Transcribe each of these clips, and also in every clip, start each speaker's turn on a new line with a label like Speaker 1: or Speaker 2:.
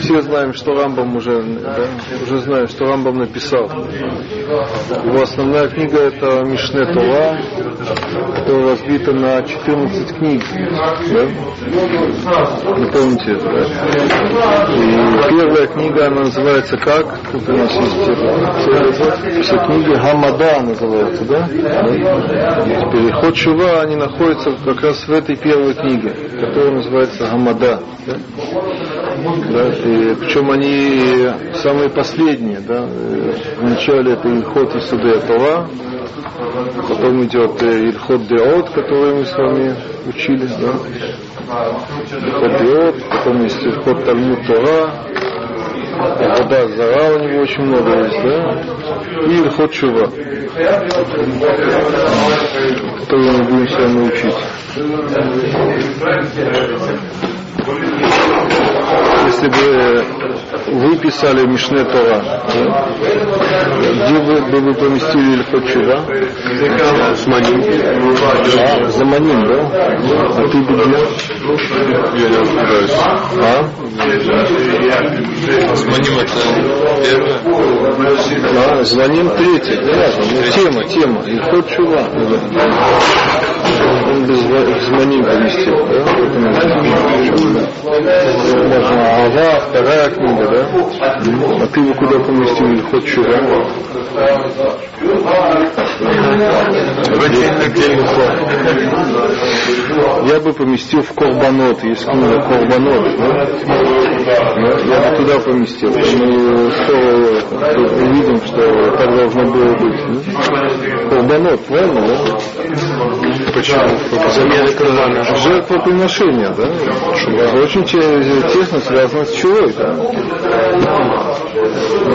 Speaker 1: Все знаем, что Рамбам уже, да, уже знаем, что Рамбам написал. Его основная книга это Мишне Тора, которая разбита на 14 книг. Да? Вы помните это, да? И первая книга, она называется как? Тут у нас есть все, книги Хамада называются, да? да? Теперь Ход Шува, они находятся как раз в этой первой книге, которая называется Хамада. Да? Да? И, причем они самые последние, да? Вначале это Ильхот и Судея Тора, потом идет Ильхот Деот, который мы с вами учили, да? Ильхот Деот, потом есть Ильхот Талмуд Тора, Вода Зара у него очень много есть, да? И Ильхот Шува, который мы будем с вами учить если бы вы писали Мишне Тора, да? где вы, бы вы поместили Ильхот Чува?
Speaker 2: Заманим.
Speaker 1: А, Заманим, да? А ты бы где?
Speaker 2: Я не разбираюсь.
Speaker 1: А?
Speaker 2: Заманим это первое.
Speaker 1: А, звоним третий. Да, ну, тема, тема. Ильхот Чува. Он без звоним поместил, да? Можно Ава, вторая книга, да? А ты его куда поместил или хоть чего? Я бы поместил в Корбанот, есть книга Корбанот, да? Я бы туда поместил. Мы скоро увидим, что так должно было быть. Корбанот, правильно, да?
Speaker 2: Почему? Замена крылами.
Speaker 1: Жертвоприношение, да? Это очень тесно связано с чувой, да?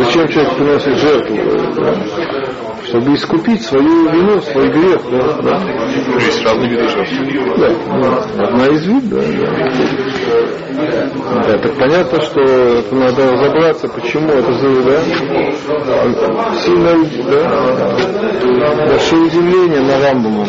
Speaker 1: Зачем человек приносит жертву? Да? Чтобы искупить свою вину, свой грех, да? да?
Speaker 2: Есть разные виды жертв.
Speaker 1: Да, ну, одна из вид, да, да. Да, так понятно, что надо разобраться, почему это за, да, сильно, да, большое удивление на Рамбама,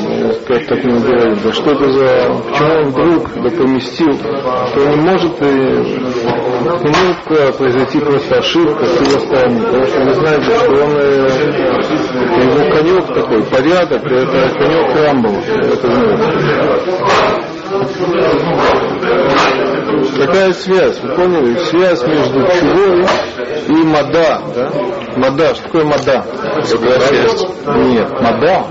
Speaker 1: как так мы говорим, да что это за, почему он вдруг да, поместил, что не может, не может произойти просто ошибка с его стороны, потому что вы знаете, что он, его конек такой, порядок, это конек Рамбама, это знаете. Какая связь? Вы поняли? Связь между чувой и мада. Да? Мада. Что такое мада? Нет, мада.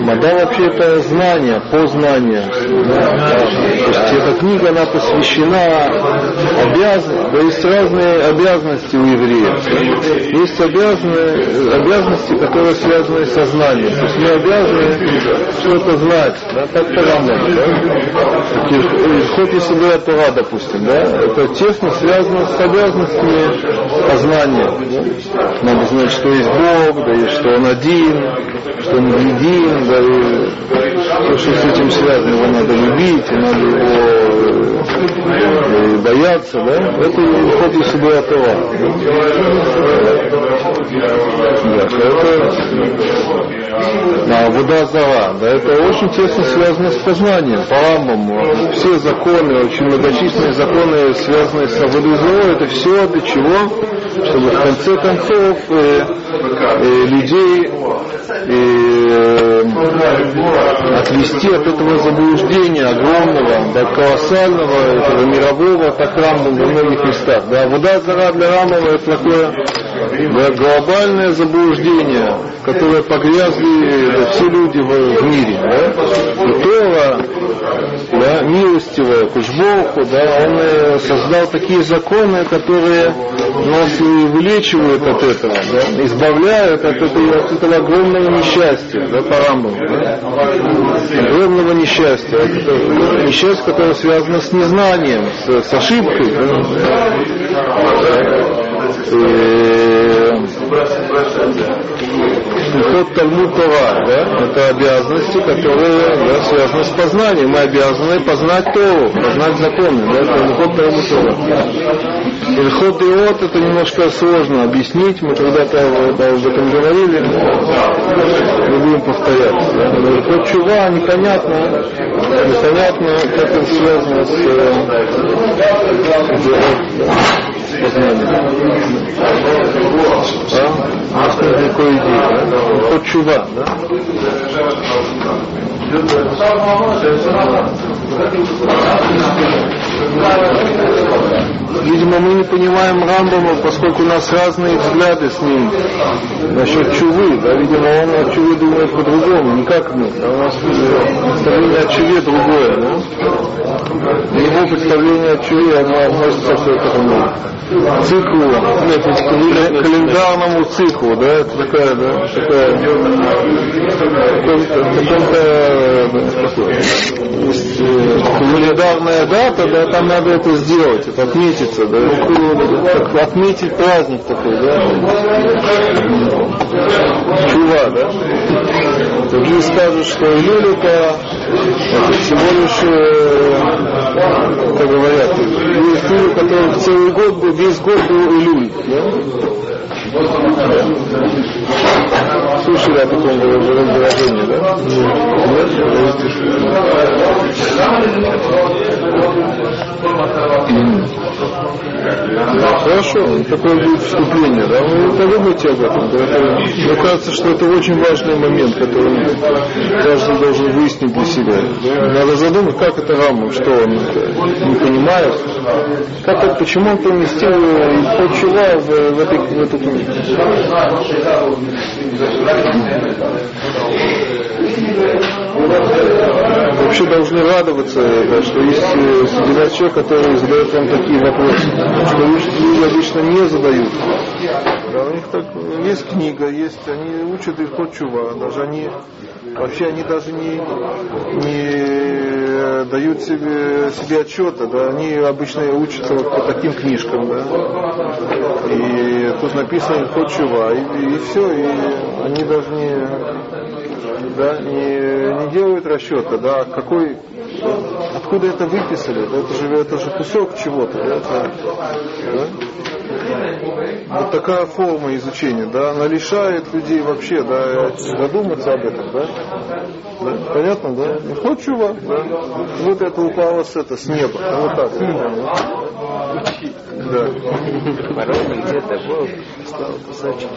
Speaker 1: Мада вообще это знание, познание. Да? То есть эта книга, она посвящена обязанности, да есть разные обязанности у евреев. Есть обязаны, обязанности, которые связаны со знанием. То есть мы обязаны что-то знать. Да? Так-то Рамбам. Да? Исход из Тора, допустим, да? это тесно связано с обязанностями познания. Да? Надо знать, что есть Бог, да, и что Он один, что Он един, да, и то, что с этим связано, его надо любить, и надо его и бояться, да? Это исход из Тора. Да, это вода зара, да, это очень тесно связано с познанием, по Рамбаму. Все законы, очень многочисленные законы, связанные с водой это все для чего? Чтобы в конце концов э, э, людей э, отвести от этого заблуждения огромного, до колоссального, этого мирового, так Рамбам во многих местах. Да, вода зара для Рамбама это такое да, глобальное заблуждение, в которое погрязли да, все люди в, мире. Да? И Тора, да, милостивая Кушбоху, да, он э, создал такие законы, которые нас и вылечивают от этого, да, избавляют от этого, от этого огромного несчастья, да, по Рамбаму, да? огромного несчастья, это несчастье, которое связано с незнанием, с, с ошибкой. Да? Ход Талмуд Тора, да, это обязанности, которые да, связаны с познанием. Мы обязаны познать Тору, познать законы, да, это ход Талмуд Тора. Ильхот и от это немножко сложно объяснить, мы когда-то да, об этом говорили. Будем повторять. Да? Вот чува непонятно, непонятно, как это связано с э, познанием. А? У нас нет никакой идеи. Да? Вот чува, да? Видимо, мы не понимаем Рамбама, поскольку у нас разные взгляды с ним насчет чувы. Да? Видимо, он о чуве думает по-другому, не как мы. Да? У нас представление о чуве другое. Да? Его представление о чуве, оно относится к этому циклу, нет, к календарному циклу, да, это такая, да, такая, каком-то, есть календарная дата, да, там надо это сделать, это отметиться, да, как отметить праздник такой, да, чува, да. Другие скажут, что Илюль это, всего лишь, как говорят, есть люди, которые целый год был, весь год был Илюль, да? Слышали о таком выражении, да? Нет? Хорошо, такое будет вступление, да? Вы подумайте об этом. Мне кажется, что это очень важный момент, который каждый должен выяснить для себя. Надо задумать, как это Раму, что он не понимает, как почему он поместил почува в, в, этой, в эту. Вообще должны радоваться, да, что есть э, среди нас человек, который задает вам такие вопросы, что люди обычно не задают. Да, у них так есть книга, есть, они учат их ход чува, даже они вообще они даже не, не дают себе, себе отчета, да, они обычно учатся вот по таким книжкам, да, и тут написано ход чува, и, и все, и они даже не, да, не, не делают расчета, да, какой, откуда это выписали, да, это же, это же кусок чего-то, да, это, да? Вот такая форма изучения, да, она лишает людей вообще, да, задуматься об этом, да. да? Понятно, да? Ну, хоть чува, да. Вот это упало с это, с неба, вот так. Да.
Speaker 3: Порой где-то Бог стал кусочек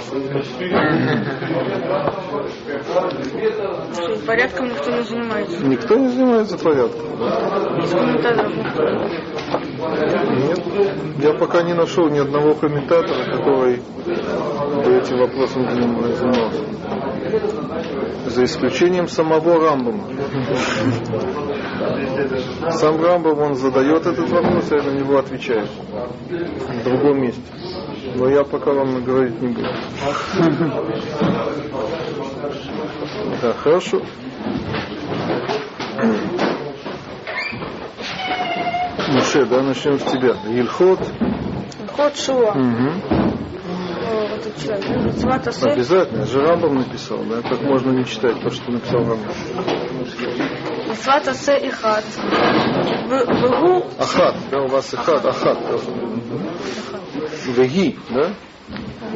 Speaker 4: Что порядком никто не занимается.
Speaker 1: Никто не занимается порядком.
Speaker 4: Из комментаторов.
Speaker 1: Нет, я пока не нашел ни одного комментатора, который бы этим вопросом занимался. За исключением самого Рамбама. Сам Рамбам, он задает этот вопрос, я на него отвечаю. В другом месте. Но я пока вам говорить не буду. Да, хорошо. Муше, да, начнем с тебя. Ильхот.
Speaker 4: Ход Шуа.
Speaker 1: Угу.
Speaker 4: Асе.
Speaker 1: Обязательно. Же Рамбам написал, да? Как можно не читать то, что написал Рамбам?
Speaker 4: Митцват Асе и Хат. В- Вегу
Speaker 1: Ахат, да, у вас Ахат, Ахат. Веги, да?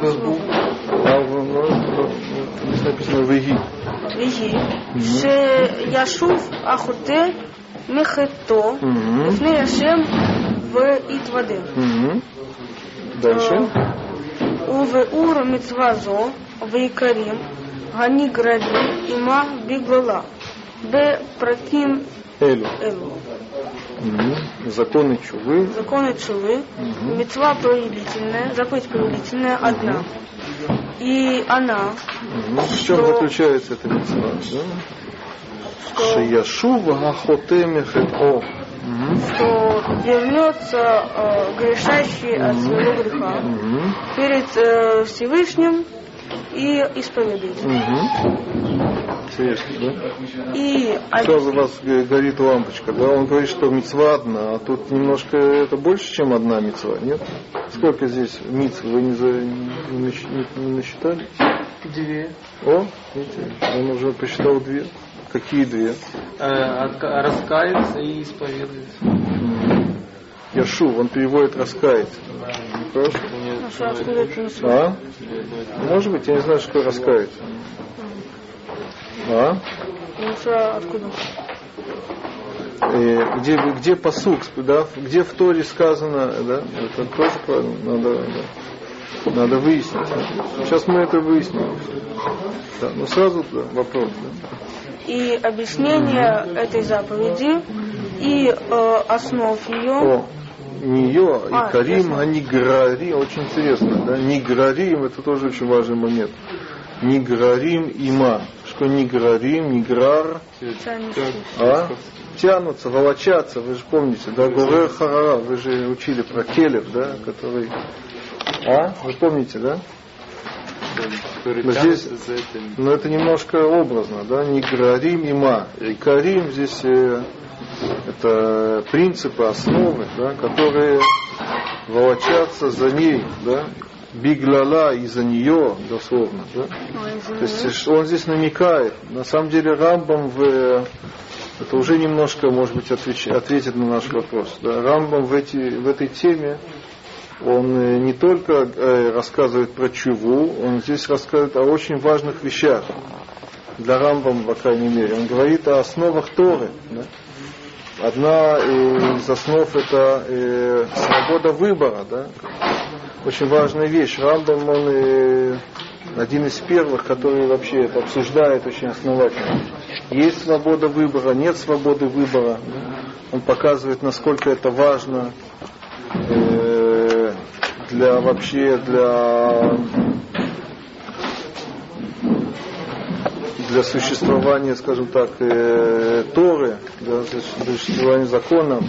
Speaker 1: А в- ну, здесь написано Веги.
Speaker 4: Веги. Шеяшув Ахуте Мехето.
Speaker 1: Угу.
Speaker 4: לפני השם ויתוודה.
Speaker 1: Угу. Дальше.
Speaker 4: ובאור מצווה זו ויקרים הנגררים עמה בגללה בפרטים
Speaker 1: Элю.
Speaker 4: אלו.
Speaker 1: Мгм. Законы чувы.
Speaker 4: Законы Чувы, мецва повелительная, заповедь повелительная одна. И она,
Speaker 1: Мгм. В чем
Speaker 4: Что-
Speaker 1: заключается эта митцва? Да? Шияшува Ахотеме О.
Speaker 4: что вернется э, грешащий от своего греха перед э, Всевышним и исповедует.
Speaker 1: Интересно, да?
Speaker 4: И
Speaker 1: Сразу у вас горит лампочка, да? Он говорит, что мецва одна, а тут немножко это больше, чем одна мецва, нет? Сколько здесь митцв вы не, за, не, не- не насчитали?
Speaker 3: Две.
Speaker 1: О, видите, он уже посчитал две. Какие две?
Speaker 3: Э, отка- раскается и исповедуется.
Speaker 1: Яшув, он переводит раскаяться. Хорошо?
Speaker 4: Ну?
Speaker 1: А? Может быть, я не знаю, что такое раскаяться. А?
Speaker 4: Муша откуда?
Speaker 1: Э, где, где посук, да, где в Торе сказано, да, это тоже надо, да, надо выяснить. Сейчас мы это выясним. Да, но сразу да, вопрос. Да.
Speaker 4: И объяснение этой заповеди и э, основ ее.
Speaker 1: О, нее и
Speaker 4: А,
Speaker 1: Карим, а Ниграрим, очень интересно, да, Ниграрим, это тоже очень важный момент. Ниграрим има. Что Ниграрим, Ниграр,
Speaker 4: тянущий.
Speaker 1: а? Тянутся, волочатся, вы же помните, да, Гурер Харара, вы же учили про Келев, да, который, а, вы помните, да? Но здесь, но это немножко образно, да, Ниграрим има. И Карим здесь э, это принципы, основы, да, которые волочатся за ней, да, биглала из-за нее, дословно, да. То есть он здесь намекает. На самом деле Рамбам в, это уже немножко, может быть, отвеч- ответит на наш вопрос. Да? Рамбам в, эти, в этой теме, он э, не только э, рассказывает про чуву, он здесь рассказывает о очень важных вещах. Для Рамбам, по крайней мере. Он говорит о основах Торы. да. Одна из основ это э, свобода выбора. Да? Очень важная вещь. Рамбам, он э, один из первых, который вообще это обсуждает очень основательно. Есть свобода выбора, нет свободы выбора. Он показывает, насколько это важно э, для вообще для для существования, скажем так, э, Торы, для существования закона.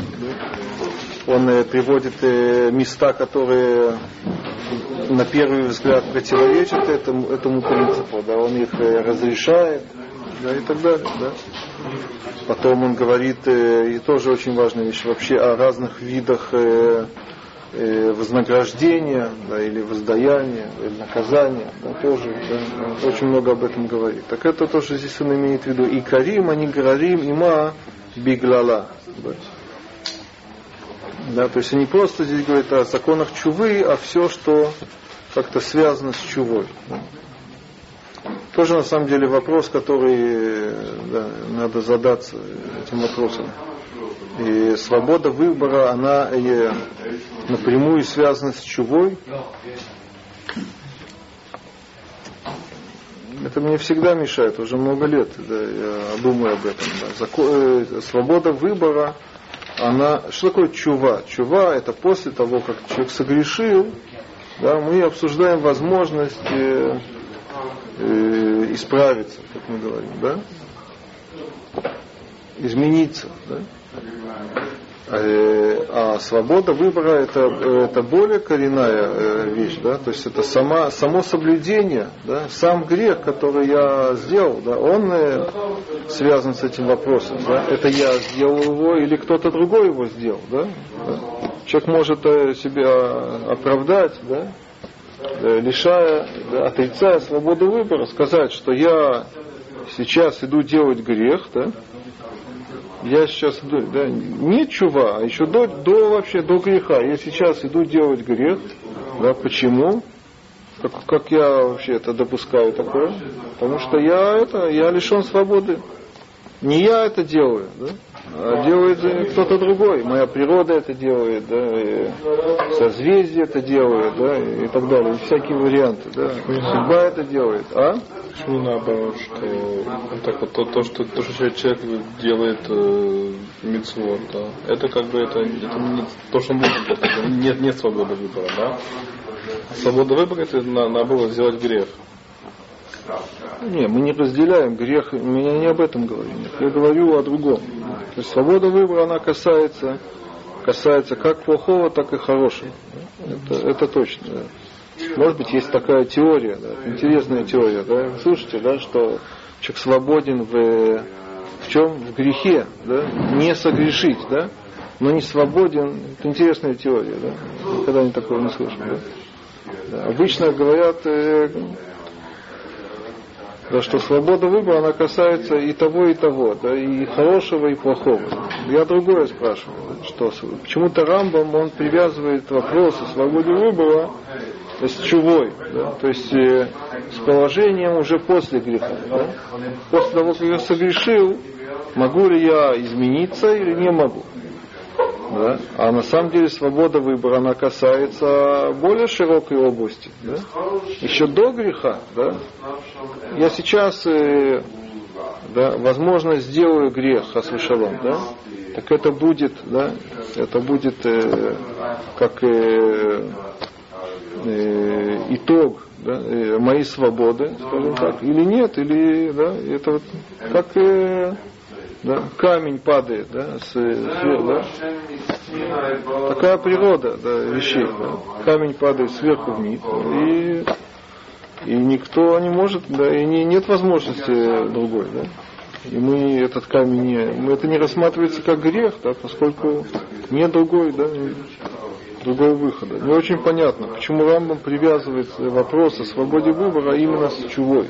Speaker 1: Он э, приводит э, места, которые на первый взгляд противоречат этому, этому принципу, да, он их э, разрешает, да, и так далее, да. Потом он говорит, э, и тоже очень важная вещь, вообще о разных видах э, вознаграждения, да, или воздаяния, или наказания, да, тоже, да, очень много об этом говорит. Так это тоже здесь он имеет в виду. И Карим, они Гарарим, има биглала. Да. Да, то есть они просто здесь говорят о законах чувы, а все, что как-то связано с чувой. Да. Тоже на самом деле вопрос, который да, надо задаться этим вопросом. И свобода выбора, она э, напрямую связана с чувой. Это мне всегда мешает, уже много лет да, я думаю об этом. Да. Зако- э, свобода выбора, она... Что такое чува? Чува это после того, как человек согрешил, да, мы обсуждаем возможность э, э, исправиться, как мы говорим, да? Измениться, да? Э, А свобода выбора это, это более коренная э, вещь, да, то есть это сама, само соблюдение, да, сам грех, который я сделал, да, он э, связан с этим вопросом, да, это я сделал его или кто-то другой его сделал, да, да. Человек может себя оправдать, да, лишая, да, отрицая свободу выбора, сказать, что я сейчас иду делать грех, да, я сейчас да, не чува, а еще до, до вообще до греха. Я сейчас иду делать грех, да, почему? Как, как я вообще это допускаю такое? Потому что я это, я лишен свободы. Не я это делаю, да? А делает э, кто-то другой. Моя природа это делает, да, и созвездие это делает, да, и так далее. Всякие варианты, да. Судьба это делает, а?
Speaker 2: Почему наоборот, что так вот то, то, что то, что человек делает э, митцвот, да, это как бы это, это не то, что можно это нет, нет свободы выбора, да. Свобода выбора это на, наоборот сделать грех.
Speaker 1: Не, мы не разделяем грех, я не об этом говорю. Я говорю о другом. То есть свобода выбора, она касается, касается как плохого, так и хорошего. Это, это точно. да. Может быть, есть такая теория, да, интересная теория. Да. Слушайте, да, что человек свободен в, в чем? В грехе, да, не согрешить, да, но не свободен. Это интересная теория, да. Никогда не такого не слышал. Да. Да. Обычно говорят, э, да, что свобода выбора, она касается и того, и того, да, и хорошего, и плохого. Я другое спрашиваю, что с- почему-то Рамбам, он привязывает вопрос о свободе выбора есть чувой, да? то есть э, с положением уже после греха. Да? После того, как я согрешил, могу ли я измениться или не могу. Да? А на самом деле свобода выбора, она касается более широкой области. Да? Еще до греха, да? я сейчас, э, да, возможно, сделаю грех, Асвешалом, да? так это будет, да, это будет э, как э, э, итог да, э, моей свободы, скажем так, или нет, или да, это вот как э, да, камень падает, да, с, сверху, да. Такая природа да, вещей. Да. Камень падает сверху вниз, и, и никто не может, да, и не, нет возможности другой, да. И мы этот камень не, мы это не рассматривается как грех, да, поскольку нет другой, да, другого выхода. Не очень понятно, почему Рамбам привязывает вопрос о свободе выбора именно с чувой.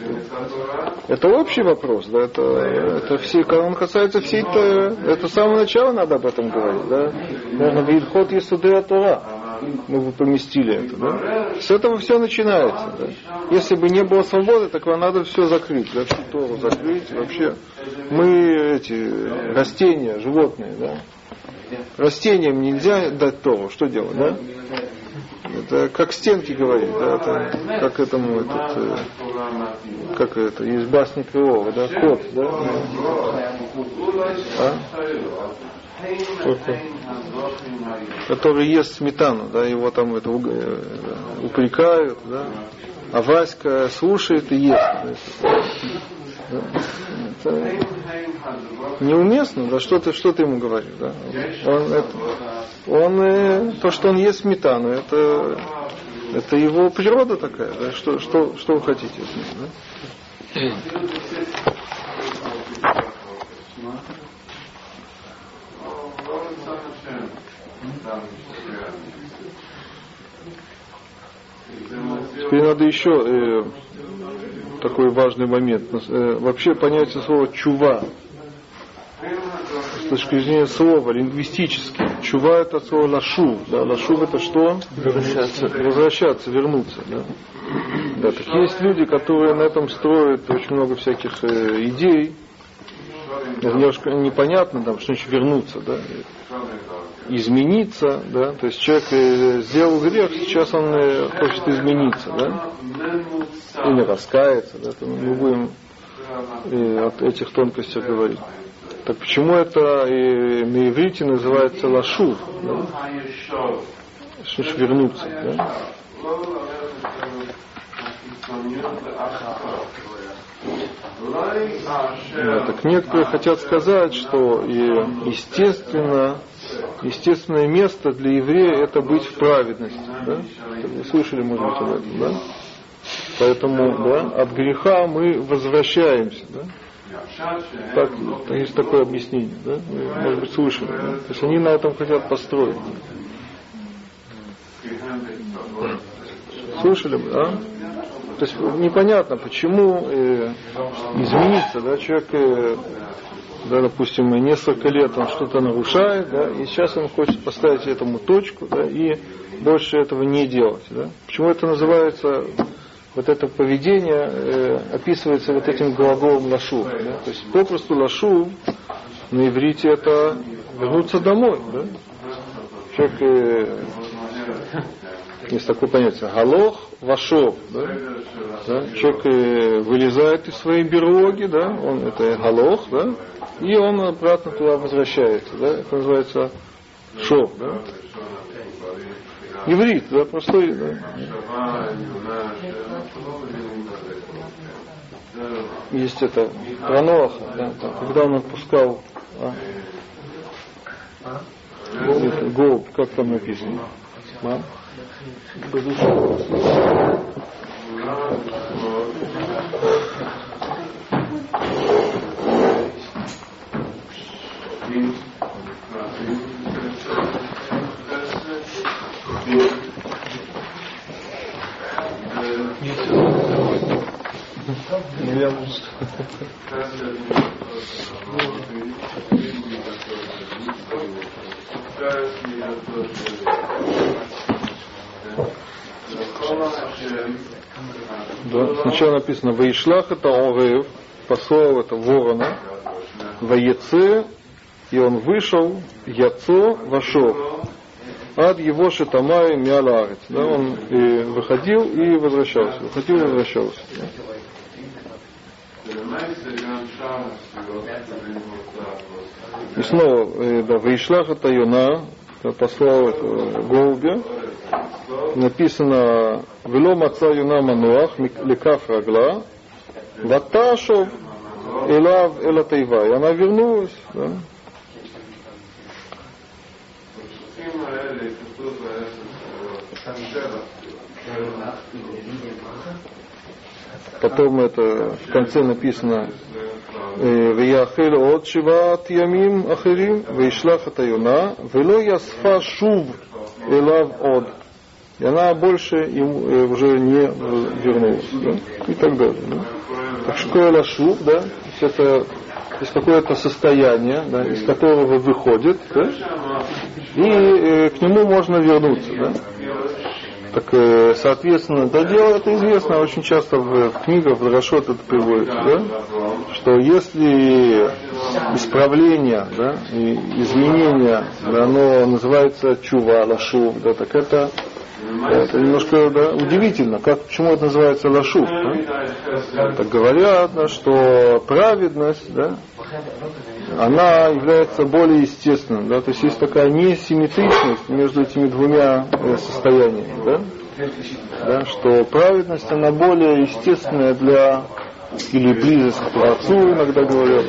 Speaker 1: Это общий вопрос, да, это, это все, он касается всей, это, это с самого начала надо об этом говорить, да. Наверное, в Ильхот Исудея Тора мы бы поместили это, да. С этого все начинается, да. Если бы не было свободы, так вам надо все закрыть, да, всю Тору закрыть, вообще. Мы эти растения, животные, да, Растениям нельзя дать Тору, что делать, да? Это как стенки говорит, да, это как этому этот, э, как это, из басни Крылова, да, кот, да? А? Который ест сметану, да, его там это э, упрекают, да, а Васька слушает и ест. Да. Это неуместно, да, что ты, что ты ему говоришь, да? Он, это, он, э, то, что он ест сметану, это, это его природа такая, да? Что, что, что вы хотите с ним, да? Теперь надо еще э, такой важный момент. Э, вообще понятие слова чува с точки зрения слова, лингвистически. Чува это слово лашу. Да, лашу это что?
Speaker 3: Возвращаться.
Speaker 1: Возвращаться, вернуться. Да. Да, так есть люди, которые на этом строят очень много всяких э, идей. Немножко непонятно, там, что значит вернуться, да. Измениться, да. То есть человек э, сделал грех, сейчас он э, хочет измениться, да. Или раскаяться, да. То мы будем э, от этих тонкостей говорить. Так почему это и на иврите называется лашу? Да? Вернуться? Да? Да, так некоторые хотят сказать, что и естественно, естественное место для еврея это быть в праведности. Да? Вы слышали, может быть, об этом, да? Поэтому да, от греха мы возвращаемся. Да? Так, есть такое объяснение, да? Вы, может быть, слышали. Да? То есть они на этом хотят построить. Слышали бы, а? То есть непонятно, почему э, измениться, да, человек, э, да, допустим, несколько лет он что-то нарушает, да, и сейчас он хочет поставить этому точку, да, и больше этого не делать, да. Почему это называется вот это поведение э, описывается вот этим глаголом лашу. Да? То есть попросту лашу на иврите это вернуться домой. Да? Человек, э, есть такое понятие, галох вашов. Да? Да? Человек э, вылезает из своей берлоги, да? он, это галох, да? и он обратно туда возвращается. Да? Это называется шов. Да? Иврит, да, простой. Да. Есть это про Ноаха, да, там, когда он отпускал а, голубь, как там написано? Ну, я может... Да, сначала написано Ваишлах это Орев, послал это ворона, Ваеце, и он вышел, Яцо вошел. Ад его шатамай миаларец. Да, он и выходил и возвращался. Выходил и возвращался. И снова, э, да, Ваишлах это Йона, послал этого голубя, написано «Вело маца юна мануах лекав рагла, ваташов элав элатайва». И она вернулась. Да? Потом это в конце написано ויאכל עוד שבעת ימים אחרים וישלח את היונה ולא יספה שוב אליו עוד и она больше ему уже не вернулась, да? и так далее. Да? Так что лашу, да, это есть какое-то состояние, да, из которого выходит, да, и э, к нему можно вернуться. Да. Так, э, соответственно, да, дело это известно, очень часто в, книгах, в Рашот это приводится, да, что если исправление, да, и изменение, да, оно называется чува, лашу, да, так это, это немножко да, удивительно, как, почему это называется лашу. Да? Так говорят, да, что праведность, да, она является более естественной. Да? То есть есть такая несимметричность между этими двумя э, состояниями. Да? Да, что праведность, она более естественная для или близость к Творцу, иногда говорят.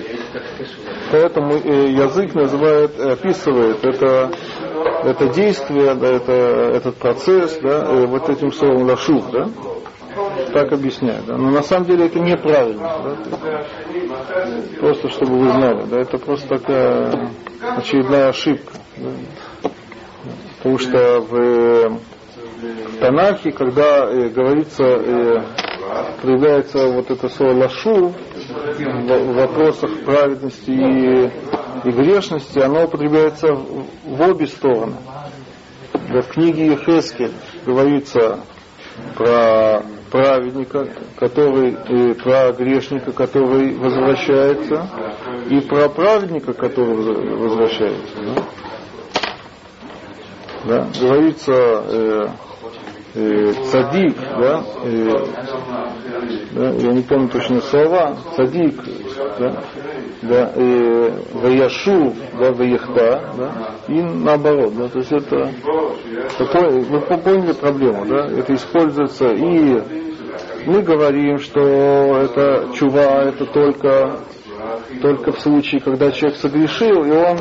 Speaker 1: Поэтому э, язык называет, описывает это, это действие, да, это, этот процесс, да, э, вот этим словом лашух, да, так объясняют. Да? Но на самом деле это неправильно. Да? Просто чтобы вы знали, да, это просто такая очередная ошибка. Да? Потому что в, в Танахе, когда э, говорится, э, проявляется вот это слово лашу в, вопросах праведности и, и грешности, оно употребляется в, в обе стороны. В книге Ехескель говорится про праведника, который, и про грешника, который возвращается, и про праведника, который возвращается. Да? Да? Говорится э, э, цадик, да, э, да, я не помню точно слова, цадик, да, да, э, ваяшу, да, ваяхта, да, и наоборот, да, то есть это такое, вы поняли проблему, да, это используется и мы говорим, что это чува, это только, только в случае, когда человек согрешил, и он,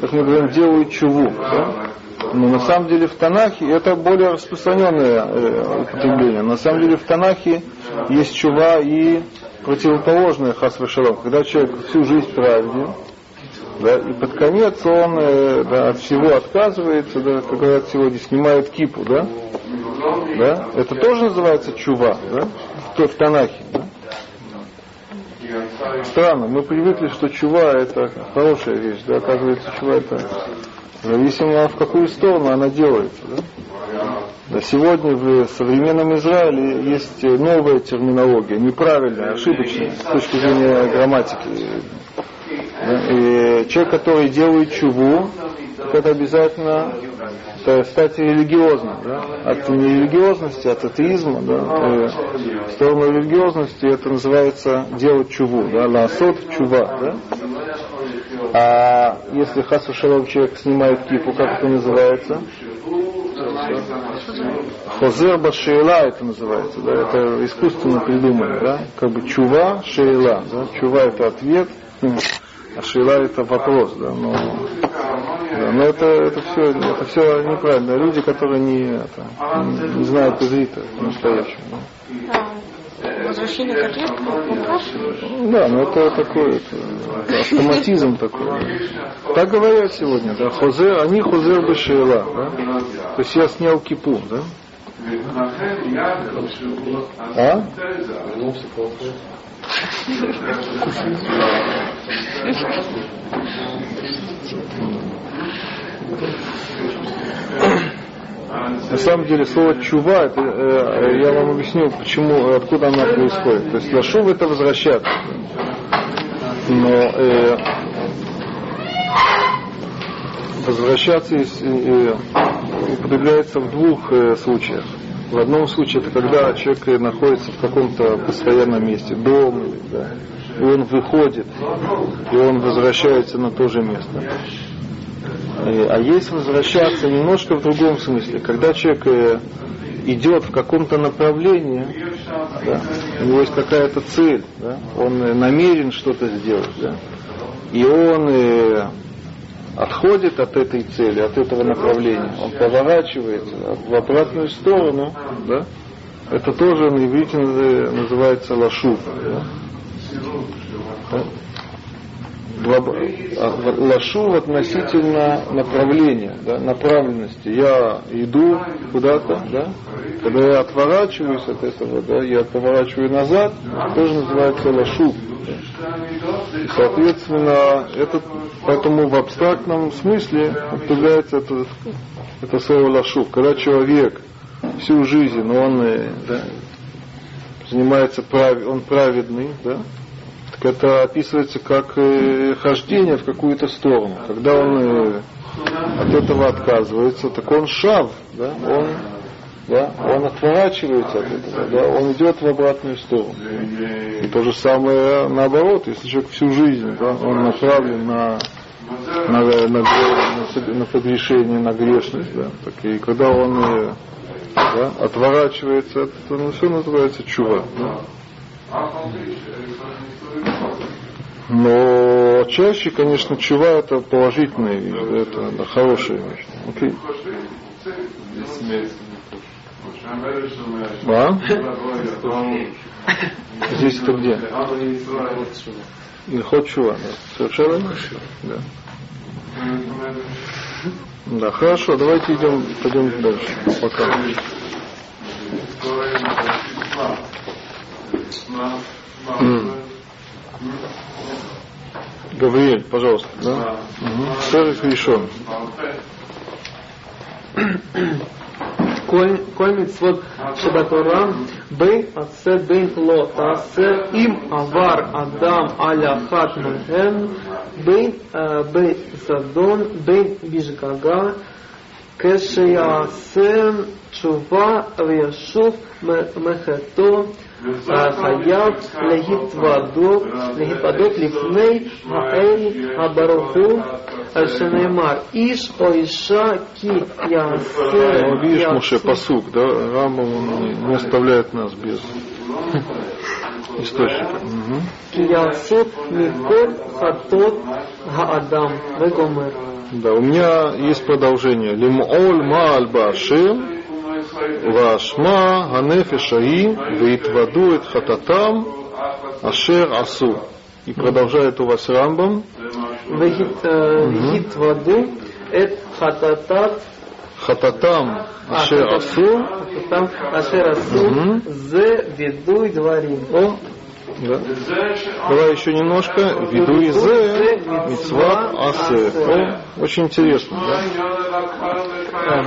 Speaker 1: как мы говорим, делает чуву. Да? Но на самом деле в Танахе это более распространенное э, употребление. На самом деле в Танахе есть чува и противоположное хасвашалом, когда человек всю жизнь праведен, да, и под конец он э, да, от всего отказывается, да, как говорят сегодня, снимает кипу, да, да, это тоже называется чува, да, в, в Танахе, да. Странно, мы привыкли, что чува это хорошая вещь, да, оказывается, чува это зависимо в какую сторону она делается, да. Сегодня в современном Израиле есть новая терминология, неправильная, ошибочная с точки зрения грамматики. И человек, который делает чуву, это обязательно стать религиозным. Да? От нерелигиозности, от атеизма, да? в сторону религиозности это называется делать чуву, да? ласот чува. Да? А если хасу шалом человек снимает кипу, как это называется? Хозер башейла это называется, да, это искусственно придумано, да, как бы чува, шейла, да, чува это ответ, а шейла это вопрос, да, но, да, но это, это все, это все неправильно. Люди, которые не, это, не знают иврита по-настоящему. Да.
Speaker 4: Возвращение к ответу вопрос?
Speaker 1: Да, но это такой это, автоматизм такой. Так говорят сегодня, да, хозе, они хозер бешейла, да? То есть я снял кипу, да? А? На самом деле слово чува, это, э, я вам объясню, почему, откуда оно происходит. То есть лашув это возвращаться. Но э, возвращаться из, э, употребляется в двух э, случаях. В одном случае это когда человек э, находится в каком-то постоянном месте, дома, да, и он выходит, и он возвращается на то же место. Э, А есть возвращаться немножко в другом смысле, когда человек э, идет в каком-то направлении, да, у него есть какая-то цель, да, он э, намерен что-то сделать, да, и он отходит от этой цели, от этого направления, он поворачивается в обратную сторону, да, это тоже на иврите наз- называется лашу. Да? Да? Лашу относительно направления, да, направленности. Я иду куда-то, да, когда я отворачиваюсь от этого, да, я поворачиваю назад, тоже называется лашу. И, соответственно, это, поэтому в абстрактном смысле появляется это, это слово лашу. Когда человек всю жизнь, он э, да, занимается, прав, он праведный, да, так это описывается как э, хождение в какую-то сторону. Когда он э, от этого отказывается, так он шав, да, он, да, он отворачивается от этого, да, он идет в обратную сторону. И то же самое наоборот, если человек всю жизнь, да, он направлен на на, на, на, на погрешение, на грешность, да, так и когда он э, да, отворачивается от этого, ну, все называется чува. Да. Но чаще, конечно, чува это положительная вещь, это, это хорошая вещь. Окей. А? Здесь это где? Ход чува, да. Совершенно. Да. Да, хорошо, давайте идем, пойдем дальше. Пока. М. Гавриэль, пожалуйста. Да? Угу. Шериф решен.
Speaker 5: כל, כל מצוות שבתורה, בין עשה בין לא תעשה, אם עבר אדם על אחת מהן, בין אה, בזדון, בין בשגגה, כשיעשה תשובה וישוב מ- מחטאו, אה, חייב להתוודות, להתוודות לפני האל הברוך הוא, על שנאמר, איש או אישה כי יעשה...
Speaker 1: Ну, видишь,
Speaker 5: יעשו
Speaker 1: Муше, посук, да, Рамбам он не оставляет нас без источника. Мгм.
Speaker 5: כי יעשו מכל חטאות האדם וגומר.
Speaker 1: Да, у меня есть продолжение. Лимоль мааль башем вашма ганефешаи веитваду эт хататам ашер асу. И продолжает у вас Рамбам.
Speaker 5: והתוודו את חטאתת
Speaker 1: Хататам ашер асу.
Speaker 5: חטאתם אשר עשו,
Speaker 1: Мгм.
Speaker 5: זה וידוי דברים.
Speaker 1: О, да. Давай еще немножко. Виду из мецва асе. О, очень интересно. Да?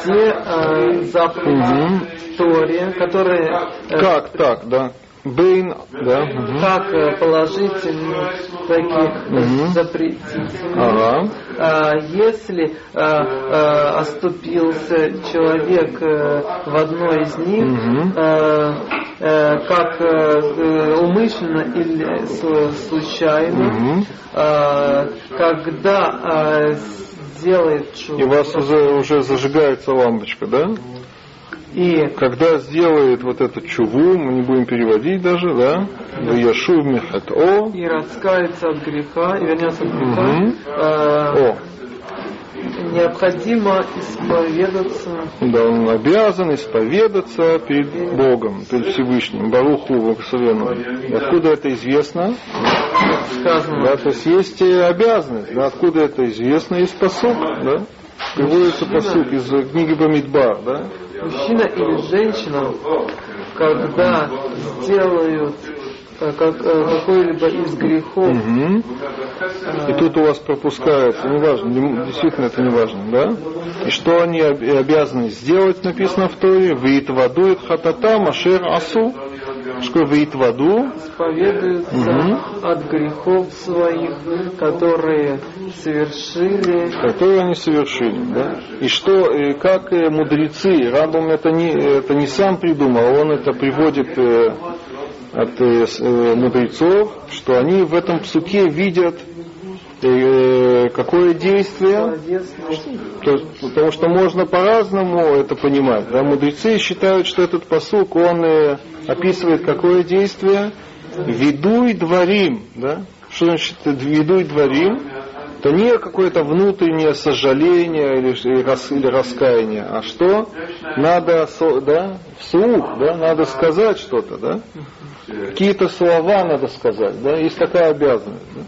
Speaker 5: Все э, заповеди. Торе, которые э,
Speaker 1: Как так, да? Бейн, да. мгм.
Speaker 5: как э, положительные, так и
Speaker 1: Мгм.
Speaker 5: запретительные.
Speaker 1: Ага.
Speaker 5: А, Если а, а, оступился человек в одной из них,
Speaker 1: Мгм.
Speaker 5: э, э, как э, умышленно или случайно,
Speaker 1: Мгм.
Speaker 5: а, когда а, сделает
Speaker 1: И у вас
Speaker 5: чудо,
Speaker 1: уже, уже зажигается лампочка, да?
Speaker 5: И
Speaker 1: Когда сделает вот эту чуву, мы не будем переводить даже, да? В Яшу Мехат О.
Speaker 5: и раскается от греха, и вернется от греха,
Speaker 1: Мгм.
Speaker 5: э,
Speaker 1: О.
Speaker 5: необходимо исповедаться
Speaker 1: Да, он обязан исповедаться перед Богом, перед Всевышним, Баруху Благословенным. И откуда это известно?
Speaker 5: сказано.
Speaker 1: Да, то есть есть и обязанность. Да, откуда это известно? Из посук, да? Приводится посук из книги Бамидбар, да?
Speaker 5: Мужчина или женщина, когда сделают э, как, э, какой-либо из грехов,
Speaker 1: Мгм. И тут у вас пропускается, неважно, не- действительно это не важно, да? И что они об- обязаны сделать, написано в Торе, «Вит воду и хатата машер асу». Что «Вит воду»
Speaker 5: исповедуются
Speaker 1: Мгм.
Speaker 5: от грехов своих, которые совершили
Speaker 1: которые они совершили. Да? И что, и как э, мудрецы, Рамбам это не, это не сам придумал, он это приводит э, от э, э, мудрецов, что они в этом псуке видят э, какое действие, то потому что можно по-разному это понимать. Да? Мудрецы считают, что этот посук, он э, описывает какое действие, ведуй дворим, да? Что значит ведуй дворим? Это не какое-то внутреннее сожаление или, или рас- или раскаяние, а что надо, да, вслух, да, надо сказать что-то, да? Какие-то слова надо сказать, да, есть такая обязанность. Да?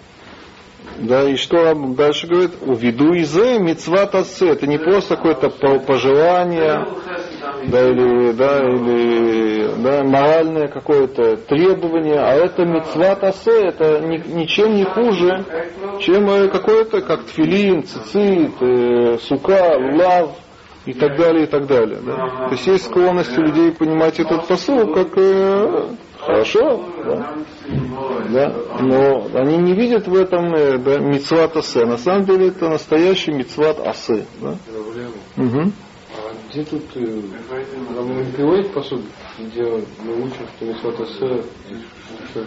Speaker 1: Да, и что Рамбам дальше говорит? Уведу из мецват асе. Это не просто какое-то по- пожелание, да, или, да, или да, моральное какое-то требование, а это мецват это ни- ничем не хуже, чем э, какое-то, как тфилин, цицит, э, сука, лав и так далее, и так далее. Да? То есть есть склонность у людей понимать этот посыл как э, хорошо, да? Да? но они не видят в этом э, да, мицват асе. На самом деле это настоящий мицват асе. Да? Мгм.
Speaker 2: А где тут э, приводит посуд, где мы учим, что Мисват Асе, что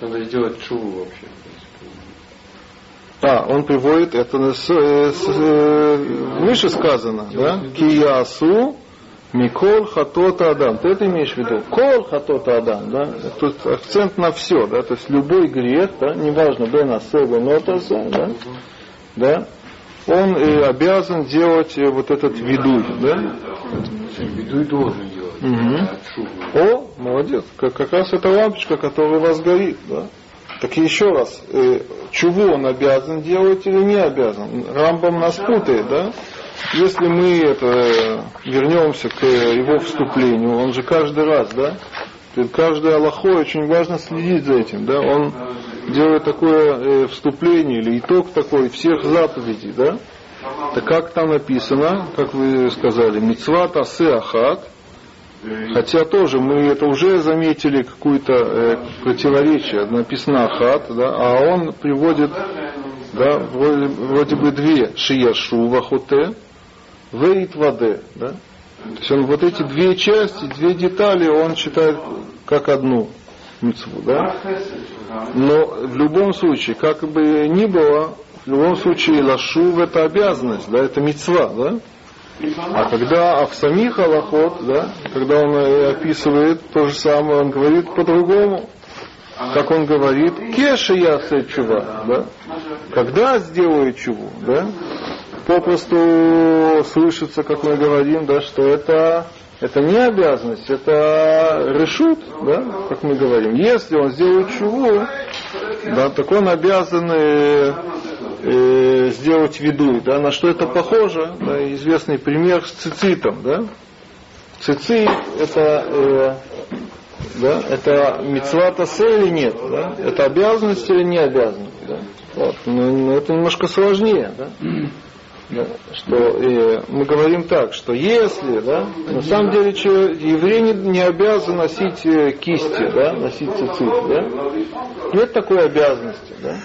Speaker 2: надо сделать чуву вообще.
Speaker 1: А, он приводит, это э, с- э, выше сказано, да? Киясу Микол хатота адам. Ты это имеешь в виду? Кол хатота адам, да? Тут акцент на все, да? То есть любой грех, да, неважно, бен асе, бен отасе, да? Да? Он э, обязан делать э, вот этот видуй, да?
Speaker 2: И должен делать. Чуву.
Speaker 1: О, молодец. Как, как раз эта лампочка, которая у вас горит, да? Так еще раз, э, чего он обязан делать или не обязан? Рамбам нас путает, да? Если мы это, вернемся к его вступлению, он же каждый раз, да? Каждой Аллахой очень важно следить за этим, да? Он делает такое э, вступление или итог такой всех заповедей, да? Так как там написано, как вы сказали, мицват асе ахат, Хотя тоже мы это уже заметили какое-то э, противоречие. Написано ахат, да, а он приводит да, вроде, вроде бы две шияшу вахоте, вейт ваде. Да? То есть он вот эти две части, две детали он считает как одну митцву. Да? Но в любом случае, как бы ни было, в любом случае лашув это обязанность, да, это мецва, да? А когда а в самих Аллахот, да, когда он э, описывает то же самое, он говорит по-другому. Как он говорит, кеша я чува, да? Когда сделаю чуву, да? Попросту слышится, как мы говорим, да, что это, это не обязанность, это решут, да, как мы говорим. Если он сделает чуву, да, так он обязан э, э, сделать виду, да, на что это похоже, да, известный пример с цицитом, да. Цицит это, э, да, это мецвата или нет, да, это обязанность или не обязанность, да. Вот. Но, но это немножко сложнее, да. Что э, мы говорим так, что если, да, на самом деле че, еврей не, не обязан носить э, кисти, да, носить цицит, да, нет такой обязанности, да.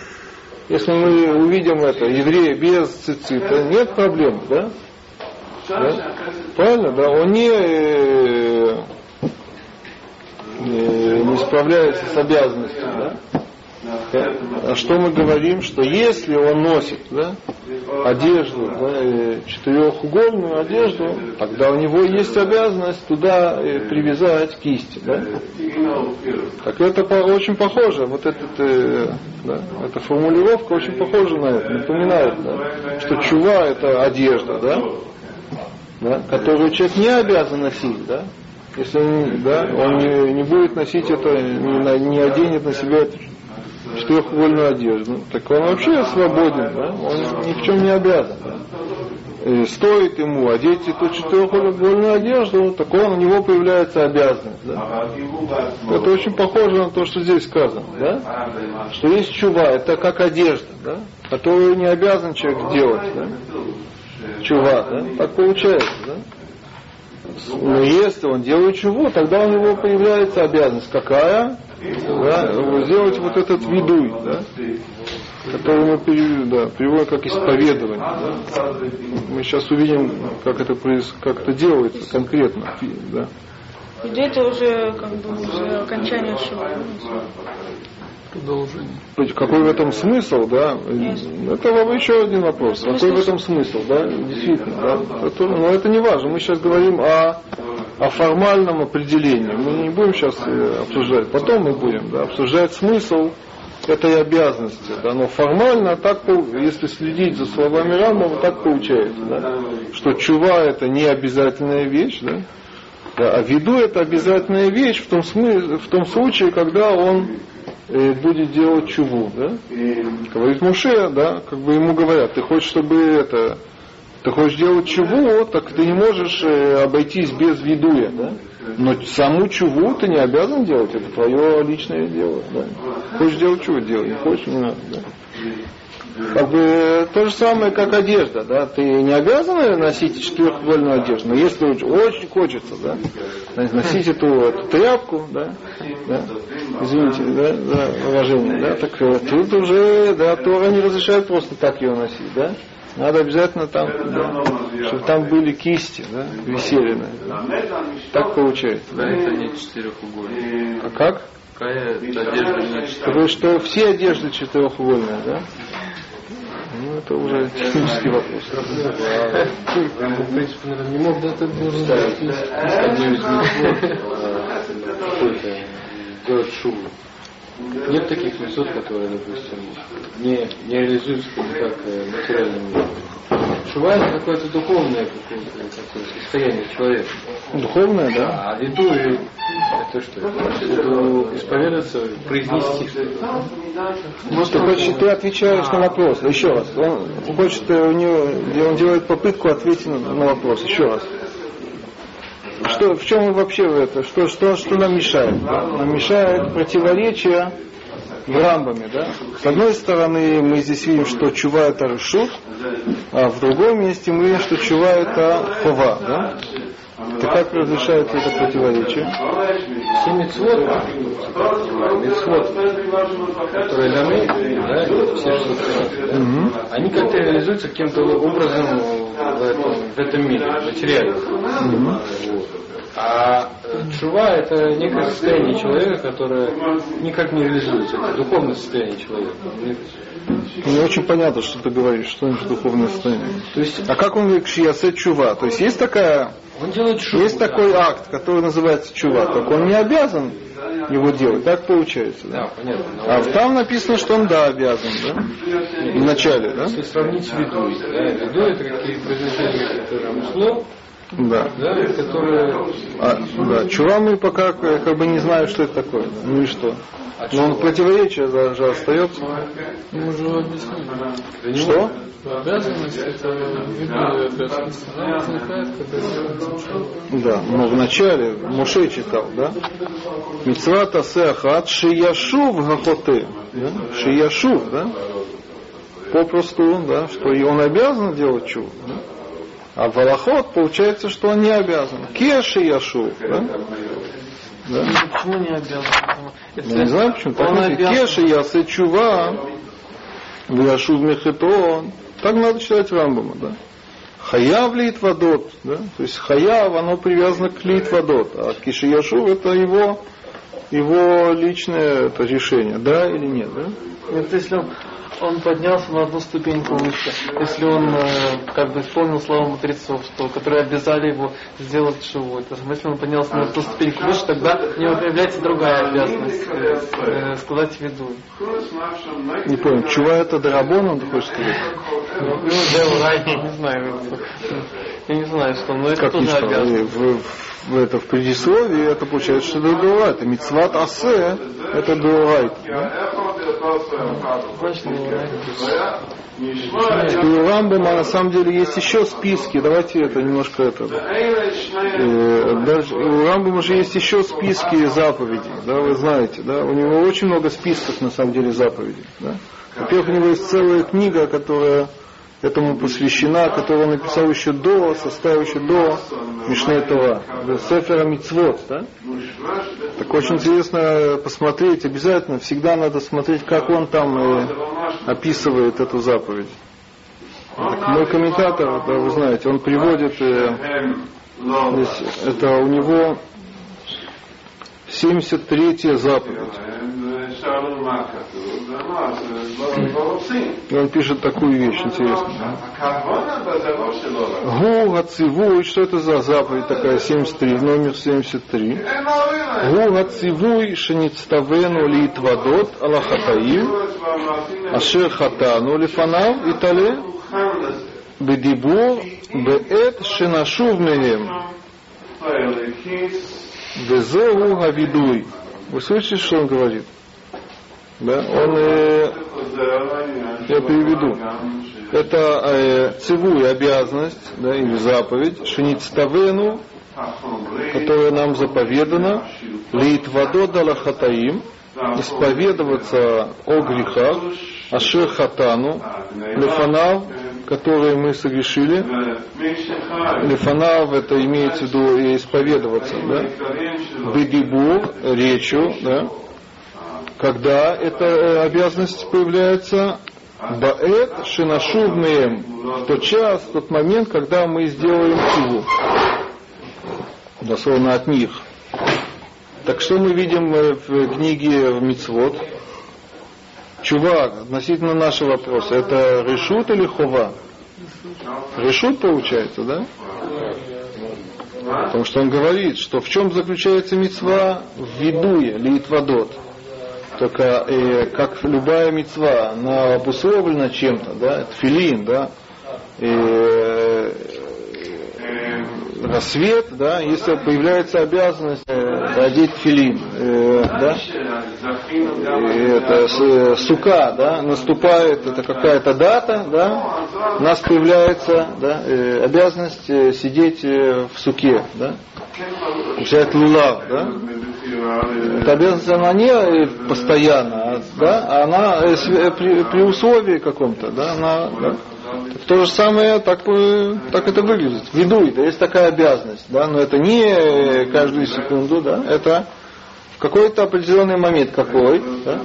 Speaker 1: Если мы увидим это, еврея без цицита, нет проблем, да? да? Правильно, да? Он не, э, э, не справляется с обязанностью, да? А что мы говорим, что если он носит да, одежду, да, э, четырехугольную одежду, тогда у него есть обязанность туда э, привязать кисти. Да? Так это очень похоже, вот этот, э, да, эта формулировка очень похожа на это, напоминает, да, что чува это одежда, да, да, которую человек не обязан носить, да, если он, да, он не, не будет носить это, не, не оденет на себя эту четырехугольную одежду, так он вообще свободен, да? он ни в чем не обязан. Да? стоит ему одеть эту четырехугольную одежду, так он, у него появляется обязанность. Да? Это очень похоже на то, что здесь сказано. Да? Что есть чува, это как одежда, да? которую не обязан человек делать. Да? Чува, да? так получается. Да? Но если он делает чуву, тогда у него появляется обязанность какая? Да, сделать вот этот видуй, да, который мы перевели, да, переводим как исповедование. Да. Мы сейчас увидим, как это, как это делается конкретно. Да.
Speaker 4: Ведь это уже как бы уже окончание шоу.
Speaker 2: Продолжение.
Speaker 1: Какой в этом смысл, да? Это вам еще один вопрос.
Speaker 4: Ну,
Speaker 1: Какой в этом смысл, да? Действительно, да? Это, но это не важно. Мы сейчас говорим о, о формальном определении. Мы не будем сейчас э, обсуждать. Потом мы будем да, обсуждать смысл этой обязанности. Да? Но формально так, если следить за словами Рамбова, так получается. Да? Что чува это не обязательная вещь, да? Да, а виду это обязательная вещь в том, смысле, в том случае, когда он будет делать чуву. Да? Говорит Муше, да, как бы ему говорят, ты хочешь, чтобы это, ты хочешь делать чуву, так ты не можешь э, обойтись без видуя, да? Но саму чуву ты не обязан делать, это твое личное дело. Да? Хочешь делать чуву, делай, не хочешь, не надо. Да? Как бы то же самое, как одежда, да, ты не обязан носить четырехугольную одежду, но если очень, хочется, да, носить эту, эту тряпку, да, да, извините, да, за выражение, да, так тут уже, да, Тора не разрешает просто так ее носить, да, надо обязательно там, да, чтобы там были кисти, да, висели, да. так получается, да.
Speaker 3: Это не четырехугольник.
Speaker 1: А как?
Speaker 3: Какая одежда не четырехугольник?
Speaker 1: Потому что все одежды четырехугольные, да? Ну, это уже технический вопрос.
Speaker 2: В принципе, наверное, не мог, да, ты должен
Speaker 3: митцвот, э, какой-то делать шум. Нет таких митцвот, которые, допустим, не, не реализуются как, э, материальным миром. Шува это какое-то духовное какое-то такое состояние человека.
Speaker 1: Духовное, да?
Speaker 3: А виду и это что? Виду исповедаться, произнести что-то.
Speaker 1: Может, ты хочешь, ты отвечаешь на вопрос. Еще раз. Он хочет, э, у него, он делает попытку ответить на вопрос. Еще раз. Что, в чем вообще это? Что, что, что нам мешает? да? Нам мешает противоречие в рамбаме, да? С одной стороны, мы здесь видим, что чува это решут, а в другом месте мы видим, что чува это хова, да? Так как разрешается это противоречие?
Speaker 3: Все митцвот, митцвот, которые даны, да, все что
Speaker 1: Мгм.
Speaker 3: они как-то реализуются каким-то образом в этом, в этом мире, материально. Вот. А э, чува это некое состояние человека, которое никак не реализуется. Это духовное состояние человека.
Speaker 1: Не очень понятно, что ты говоришь, что значит духовное состояние.
Speaker 3: То есть
Speaker 1: А как он говорит шиясе чува? То есть есть такая,
Speaker 3: он делает шум.
Speaker 1: есть такой акт, который называется чува, только он не обязан его делать. Так получается,
Speaker 3: Да,
Speaker 1: да?
Speaker 3: понятно. Но
Speaker 1: А там написано, что он да обязан, да? В начале, да?
Speaker 3: Если сравнить с видой, да, виду это какие произношения, которые
Speaker 1: Да.
Speaker 3: да, которые
Speaker 1: А, да. Чува мы пока как бы не знаем, что это такое. Ну и что?
Speaker 3: А
Speaker 1: Но он противоречие же же остается.
Speaker 2: Мы уже объяснили.
Speaker 1: Что?
Speaker 2: Обязанность это.
Speaker 1: Да, но в начале Муше читал, да? Мицват асеахат шияшув гахоте. Да? Шияшув, да? Попросту, да, что и он обязан делать чув. Да? А в Аллахот получается, что он не обязан. Ке шияшув, да? Да?
Speaker 5: Почему не обязан? Если
Speaker 1: Я не знаю почему. Так
Speaker 5: он
Speaker 1: написано,
Speaker 5: обязан-
Speaker 1: Кеша ясе чува, вяшув мехетон. Так надо читать Рамбама, да. Хаяв лит водот, да. То есть хаяв, оно привязано к лит водот, а кишияшув это его, его личное это решение, да или нет, да?
Speaker 5: Вот если он, он поднялся на одну ступеньку выше, если он э, как бы исполнил слова мудрецов, что, которые обязали его сделать шиву, то если он поднялся на одну ступеньку выше, тогда у него появляется другая обязанность э, э, сказать виду.
Speaker 1: Не понял, чува это дарабон, ты хочешь сказать?
Speaker 5: Ну, не знаю. Я не знаю, что, но это
Speaker 1: Как
Speaker 5: тоже
Speaker 1: что? В, в- это в предисловии это получается, что это дура, это мицват асе, это дура. Да? И у Рамбама на самом деле есть еще списки. Давайте это немножко это. Э, даже у Рамбама же есть еще списки заповедей, да, вы знаете, да. У него очень много списков на самом деле заповедей. Да. Во-первых, у него есть целая книга, которая этому посвящена, которую он написал еще до, составил еще до Мишне Тора, Сефера Мицвод, да? Так очень интересно посмотреть, обязательно, всегда надо смотреть, как он там э, описывает эту заповедь. Так, мой комментатор, да, вы знаете, он приводит, э, здесь, это у него 73 заповедь. И он пишет такую вещь интересную. Гу Гацивуй, что это за заповедь такая, 73, номер 73. Гу Гацивуй Шеництавену Литвадот Аллахатаим Ашер Хатану Лифанав Итале Бедибур Беэт Шенашув Мегем Безеу Гавидуй. Вы слышите, что он говорит? Да? Он, э, я переведу. Это э, цивуй обязанность, да, или заповедь, шиництавену, которая нам заповедана, литвадо далахатаим, исповедоваться о грехах, ашер хатану, лефанав, которые мы согрешили. Лефанав это имеется в виду исповедоваться, да? Бедибу, речью, да? Когда эта обязанность появляется, Баэт шинашувмеем, в тот час, в тот момент, когда мы сделаем чуву. Дословно от них. Так что мы видим в книге в Мицвод? Чува, относительно нашего вопроса, это решут или хова? Решут получается, да? Потому что он говорит, что в чем заключается мецва в видуе, литвадот. Только э, как любая мецва, она обусловлена чем-то, да, филин, да, э, рассвет, да, если появляется обязанность э, одеть филин, э, да, это с, сука, да, наступает, это какая-то дата, да, у нас появляется, да, э, обязанность э, сидеть э, в суке, да, взять лулав, да, эта обязанность, она не постоянно, да, а она э, при, при условии каком-то, да, она, да, то же самое, так, так это выглядит. Ведуй, да, есть такая обязанность, да, но это не каждую секунду, да, это в какой-то определенный момент какой, да,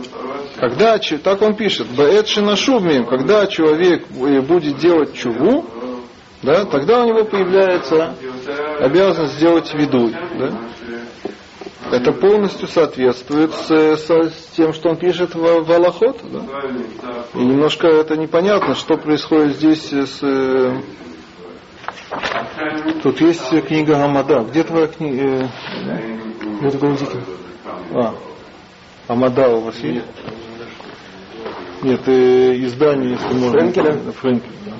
Speaker 1: когда, так он пишет, Баэт Шинашубмием, когда человек будет делать чуву, да, тогда у него появляется обязанность сделать ведуй, да. Это полностью соответствует с, с, с тем, что он пишет в, в Аллахот. Да? И немножко это непонятно, что происходит здесь с... Э, тут есть книга Амада. Где твоя книга? Э, где такой А, Амада у вас есть? Нет, э, издание, если можно.
Speaker 5: Френкеля?
Speaker 1: Френкеля, да.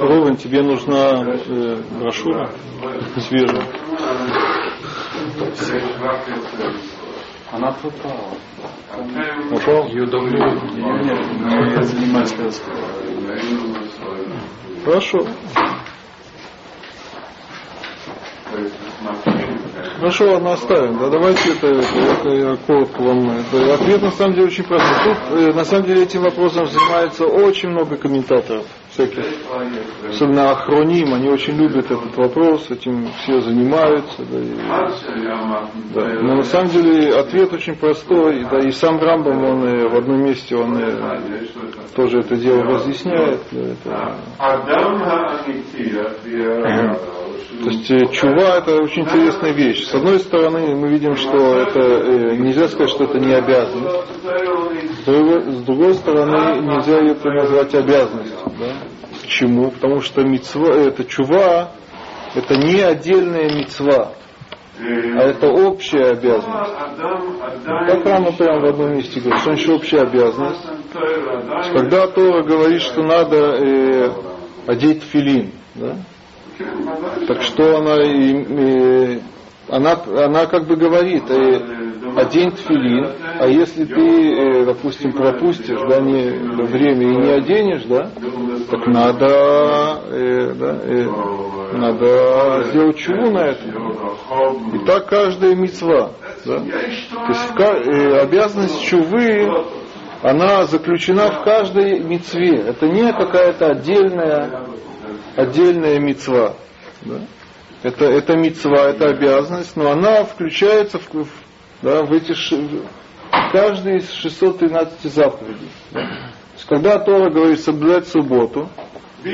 Speaker 1: Ровен, тебе нужна э, брошюра свежая.
Speaker 3: Она пропала.
Speaker 1: Ушел?
Speaker 3: Ее давно нет. Я занимаюсь
Speaker 1: Хорошо. Хорошо, ладно, оставим. Да, давайте это, это, это коротко вам. Это, ответ на самом деле очень простой. Тут э, на самом деле этим вопросом занимается очень много комментаторов всяких. Особенно Ахроним, они очень любят этот вопрос, этим все занимаются. Да, и, да. Но на самом деле ответ очень простой. Да, и сам Рамбам, он э, в одном месте он э, тоже это дело разъясняет. Да, это, то есть э, чува это очень интересная вещь. С одной стороны, мы видим, что это э, нельзя сказать, что это не обязанность. С другой, стороны, нельзя ее назвать обязанностью. Да? Почему? Потому что мецва, это чува, это не отдельная мецва, а это общая обязанность. Как Рама прямо в одном месте говорит, что значит общая обязанность? Когда Тора говорит, что надо э, одеть филин, да? Так что она, и, и, она, она как бы говорит, э, одень тфилин, а если ты, э, допустим, пропустишь да, не, время и не оденешь, да, так надо, э, да, э, надо сделать чуву на это. И так каждая мецва. Да? То есть э, обязанность чувы, она заключена в каждой мецве. Это не какая-то отдельная, отдельная мецва. Да? Это, это мецва, это обязанность, но она включается в, в- да, в эти каждый из 613 заповедей. Да? То есть, когда Тора говорит соблюдать субботу,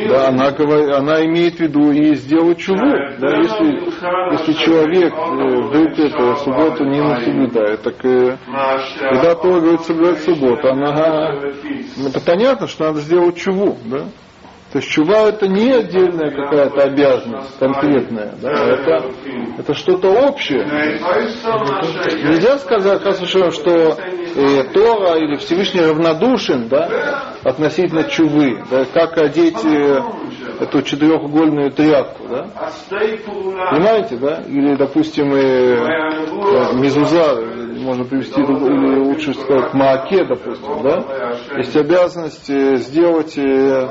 Speaker 1: да, она, она имеет в виду и сделать чуву. Да, если, если человек э, вдруг это субботу не соблюдает, так э, когда Тора говорит соблюдать субботу, она, это понятно, что надо сделать чуву. Да? То есть чува это не отдельная какая-то обязанность конкретная, да, это, это что-то общее. Нельзя сказать, что э, Тора или Всевышний равнодушен да, относительно чувы, да, как одеть э, эту четырехугольную тряпку. Да? Понимаете, да? Или, допустим, э, э, мезуза, можно привести, или лучше сказать, мааке, допустим, да? Есть обязанность э, сделать э,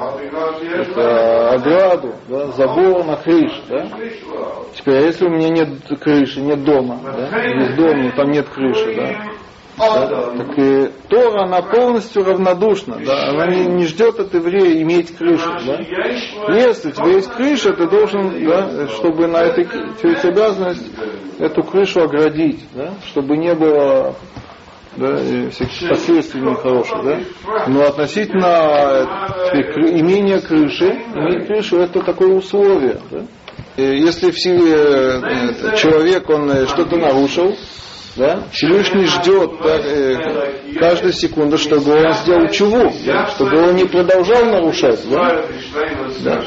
Speaker 1: это, ограду, да, забор на крыше, да? Теперь, а если у меня нет крыши, нет дома, да? Есть дом, но там нет крыши, да? Да? Так и Тора, она полностью равнодушна, да? она не, не ждет от еврея иметь крышу. Да? Если у тебя есть крыша, ты должен, да, чтобы на этой, у тебя есть обязанность эту крышу оградить, да? чтобы не было да, и всяких последствий нехороших. Да? Но относительно имения крыши, иметь крышу это такое условие. Да? И Если все, э, э, человек он э, что-то нарушил, да? Всевышний ждет да, э, каждую секунду, чтобы он сделал чуву, да? чтобы он не продолжал нарушать. Да? Да.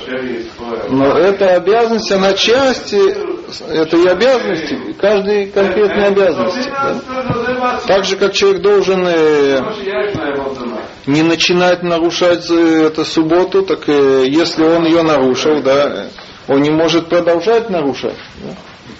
Speaker 1: Но эта обязанность, она часть этой обязанности, каждой конкретной обязанности. Да? Так же, как человек должен э, не начинать нарушать э, эту субботу, так э, если он ее нарушил, да, он не может продолжать нарушать. да.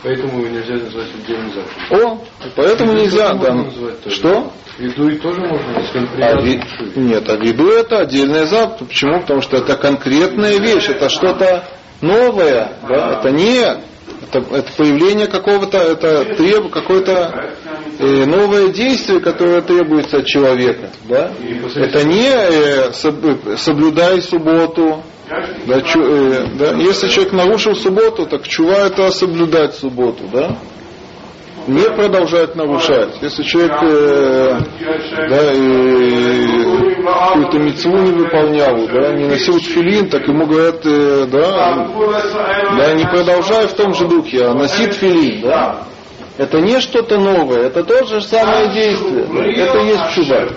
Speaker 3: Поэтому его нельзя назвать отдельным заповедью.
Speaker 1: О, поэтому нельзя,
Speaker 3: Можно
Speaker 1: да.
Speaker 3: назвать.
Speaker 1: Что?
Speaker 3: Еду и тоже можно, если он
Speaker 1: А ви-. Нет, а виду это отдельная заповедь. Почему? Потому что это конкретная вещь, это что-то новое, да? это не это, это появление какого-то, это треб, какое-то э, новое действие, которое требуется от человека. Да? Это не э, соб- соблюдай субботу. Да, чу- э, да? Если человек нарушил субботу, так чува это соблюдать субботу. Да? не продолжать нарушать. Если человек э, да, и какую-то мецву не выполнял, да, не носил тфилин, так ему говорят, э, да, да, не продолжай в том же духе, а носи тфилин, да. Это не что-то новое, это то же самое действие. Это есть чува.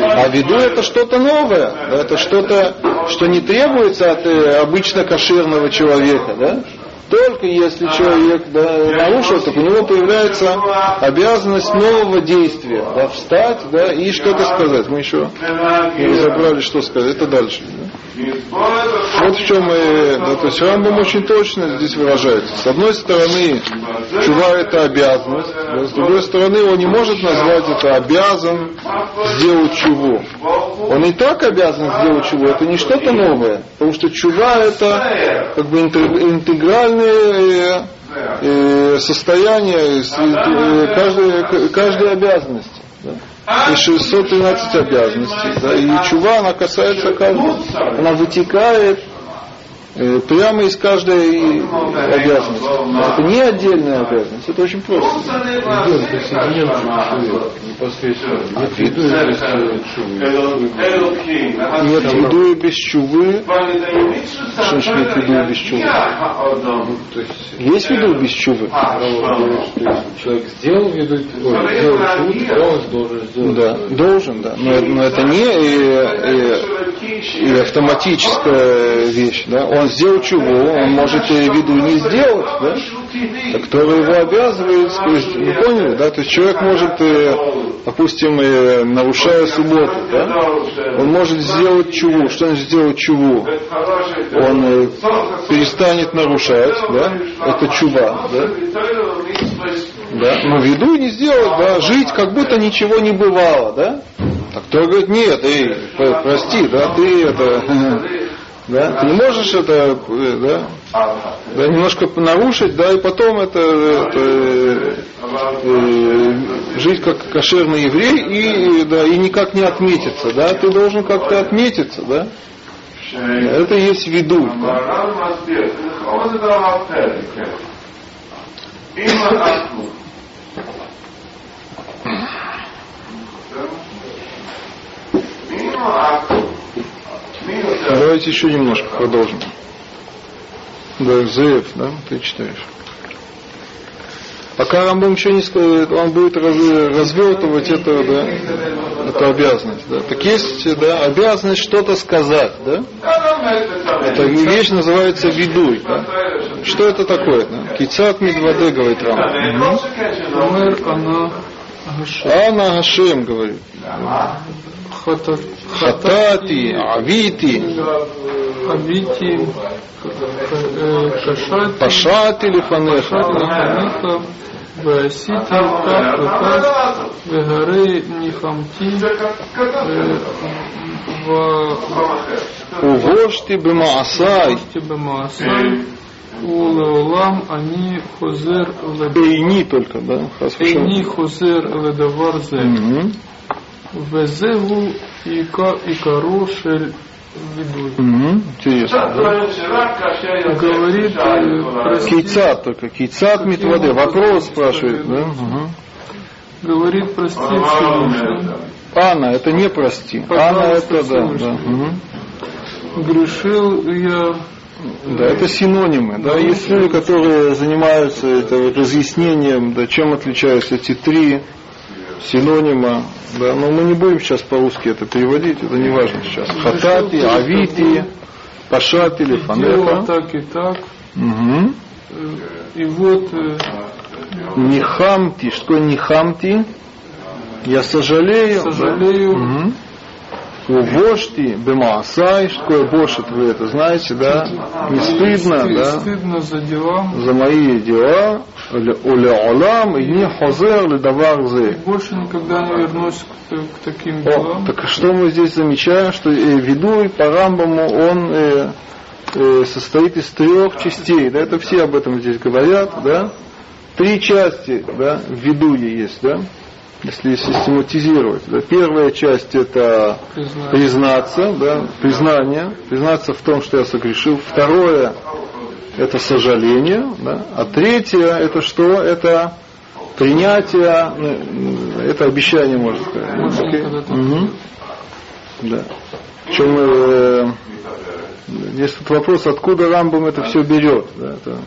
Speaker 1: А виду это что-то новое, это что-то, что не требуется от э, обычно кошерного человека, да. Только если человек да, нарушил, так у него появляется обязанность нового действия. Да, встать да, и что-то сказать. Мы еще не разобрали, что сказать. Это дальше. да. Вот в чем и, да, то есть Рамбам очень точно здесь выражается. С одной стороны, чува это обязанность, да, с другой стороны, он не может назвать это обязан сделать чуву. Он и так обязан сделать чуву, это не что-то новое, потому что чува это как бы интег- интегральное э, э, состояние э, каждой, каждой обязанности. да. И 613 обязанностей. Да, и чува, она касается каждого. Она вытекает прямо из каждой обязанности. Это не отдельная обязанность, это очень просто.
Speaker 3: Непосредственно. Нет в виду, если шуе.
Speaker 1: Нет в виду и без чувы. Что значит нет в виду и без чувы?
Speaker 3: Есть
Speaker 1: виду без чувы?
Speaker 3: человек сделал виду, ой, сделал то он должен сделать.
Speaker 1: Да, должен, да. Но, но это не, э, э, и автоматическая вещь, да, он сделал чего, он может и виду не сделать, да, который его обязывает, то есть, вы поняли, да, то есть человек может, э, допустим, э, нарушая субботу, да, он может сделать чуву, что он сделает чуву, он э, перестанет нарушать, да, это чува, да, да, но виду не сделать, да, жить как будто ничего не бывало, да, а кто говорит, нет, эй, прости, да, ты это, да, ты не можешь это, э, да, да, немножко нарушить, да, и потом это, это э, жить как кошерный еврей и, да, и никак не отметиться, да, ты должен как-то отметиться, да. Это есть виду. Да. Давайте еще немножко продолжим. Да, Зеев, да, ты читаешь. Пока Рамбам еще не скажет, он будет раз, развертывать это, да, это обязанность. Да. Так есть да, обязанность что-то сказать. Да? Эта вещь называется видуй. Да? Что это такое? Да? Кицат Мидваде, говорит Рамбам.
Speaker 5: Угу.
Speaker 1: Ана Гашем, говорит. Хатати, Авити,
Speaker 5: Абити, Кашати,
Speaker 1: Пашати Лифанеха.
Speaker 5: Фаниха, Васити, Так, Вегари, Нихамти,
Speaker 1: Увошти Бемаасай.
Speaker 5: Бемаасай, Улеолам, они хозер
Speaker 1: Бейни только, да?
Speaker 5: Эйни хозер ледавар Везегу икаро шель видуй.
Speaker 1: Мгм. Интересно, да?
Speaker 5: Говорит, э, прости,
Speaker 1: Кейцат только, кейцат митваде. Вопрос спрашивает, да? Мгм.
Speaker 5: говорит, прости Всевышний,
Speaker 1: Анна, это не прости. Анна это, да, да. Мгм.
Speaker 5: грешил я
Speaker 1: Да, это синонимы. Да, есть люди, которые занимаются это разъяснением, да, чем отличаются эти три синонима. Да, но мы не будем сейчас по-русски это переводить, это не важно сейчас. Хатати, авити, пашати или фанеха.
Speaker 5: так и так.
Speaker 1: Угу.
Speaker 5: И вот э,
Speaker 1: Нихамти, что нихамти? Я сожалею. да.
Speaker 5: сожалею,
Speaker 1: Увошти бемаасай, что такое бошит, вы это знаете, да? Не стыдно,
Speaker 5: стыд-
Speaker 1: да?
Speaker 5: стыдно за дела.
Speaker 1: За мои дела, уля олам, и не хозер ли давар зе.
Speaker 5: Больше никогда не вернусь к, к таким
Speaker 1: О,
Speaker 5: делам.
Speaker 1: так что мы здесь замечаем, что э, ведуй по Рамбаму, он э, э, состоит из трех частей, да, это все об этом здесь говорят, да? Три части, да, в ведуе есть, да? Если систематизировать. Да. Первая часть это
Speaker 5: Признаю.
Speaker 1: признаться, да, признание, признаться в том, что я согрешил. Второе это сожаление, да. а третье это что? Это принятие, ну, это обещание, можно сказать.
Speaker 5: Когда-то
Speaker 1: Мгм. Да. Причем э, здесь тут вопрос, откуда Рамбам это все берет. Да, это,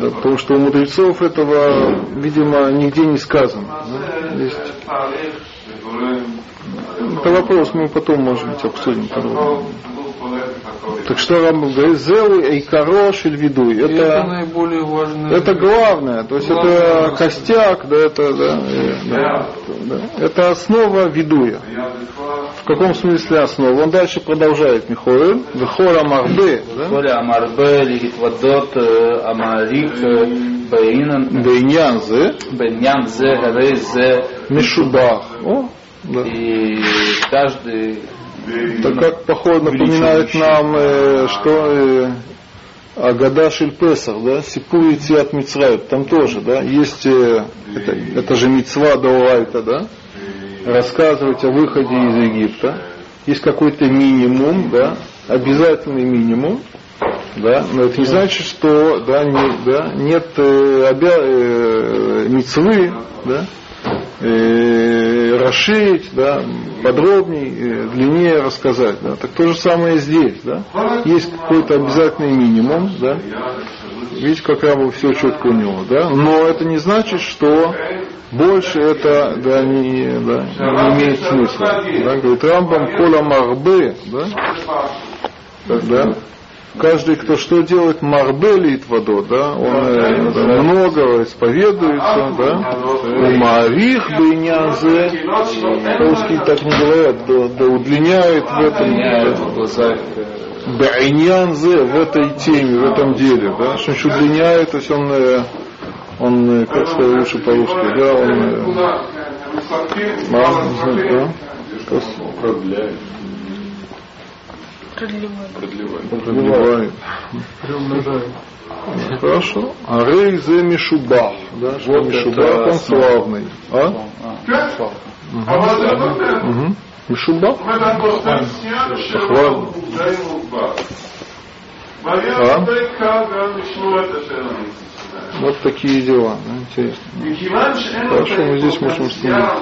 Speaker 1: да, потому что у мудрецов этого, видимо, нигде не сказано. да. Есть это вопрос мы потом, может быть, обсудим подробно. Так что Рамбам говорит, Зеу и Карош
Speaker 5: и Львидуй. Это,
Speaker 1: это
Speaker 5: наиболее важное.
Speaker 1: Это главное. То есть
Speaker 5: главное это
Speaker 1: костяк, да, это, да, да, да, это основа Видуя. В каком смысле основа? Он дальше продолжает Михоил.
Speaker 6: Вихор Амарбе. Вихора Амарбе, Лигит Вадот, э,
Speaker 1: Амарик, э,
Speaker 6: Бейнан. Бейнянзе. Бейнянзе, Гарейзе.
Speaker 1: Мишубах.
Speaker 6: И каждый
Speaker 1: так как, походу, напоминает нам, э, что э, Агада Шильпесах, да, Сипур и Циат Мицрают, там тоже, да, есть, э, это, это же Мицва Даурайта, да, рассказывать о выходе из Египта. Есть какой-то минимум, да, обязательный минимум, да, но это не значит, что да, не, да, нет э, обя, э, мицвы, да, э, расширить, да, подробнее, э, длиннее рассказать. Да. Так то же самое здесь. Да. Есть какой-то обязательный минимум, да. Видите, как Рамбов все четко у него, да. Но это не значит, что больше это да, не, да, не имеет смысла. Да, говорит Рамбам Кола Марбе, да, да, каждый, кто что делает, марбе литвадо, да, он э, да, много исповедуется, да, у Марих Бейнязе, русские так не говорят, да, да удлиняет в этом, да, Бейнянзе в этой теме, в этом деле, да, что значит удлиняет, то есть он, э, он, э, как сказать лучше по-русски, да, он, э, а, не знаю, да,
Speaker 4: продлевает,
Speaker 2: продлевает,
Speaker 1: Продлеваем. Хорошо. А рей за мишубах. Да, что
Speaker 6: вот
Speaker 1: мишубах, он славный. А? Угу. Мишубах?
Speaker 7: А?
Speaker 1: Вот такие дела, да, интересно. Хорошо, мы здесь можем
Speaker 7: остановиться.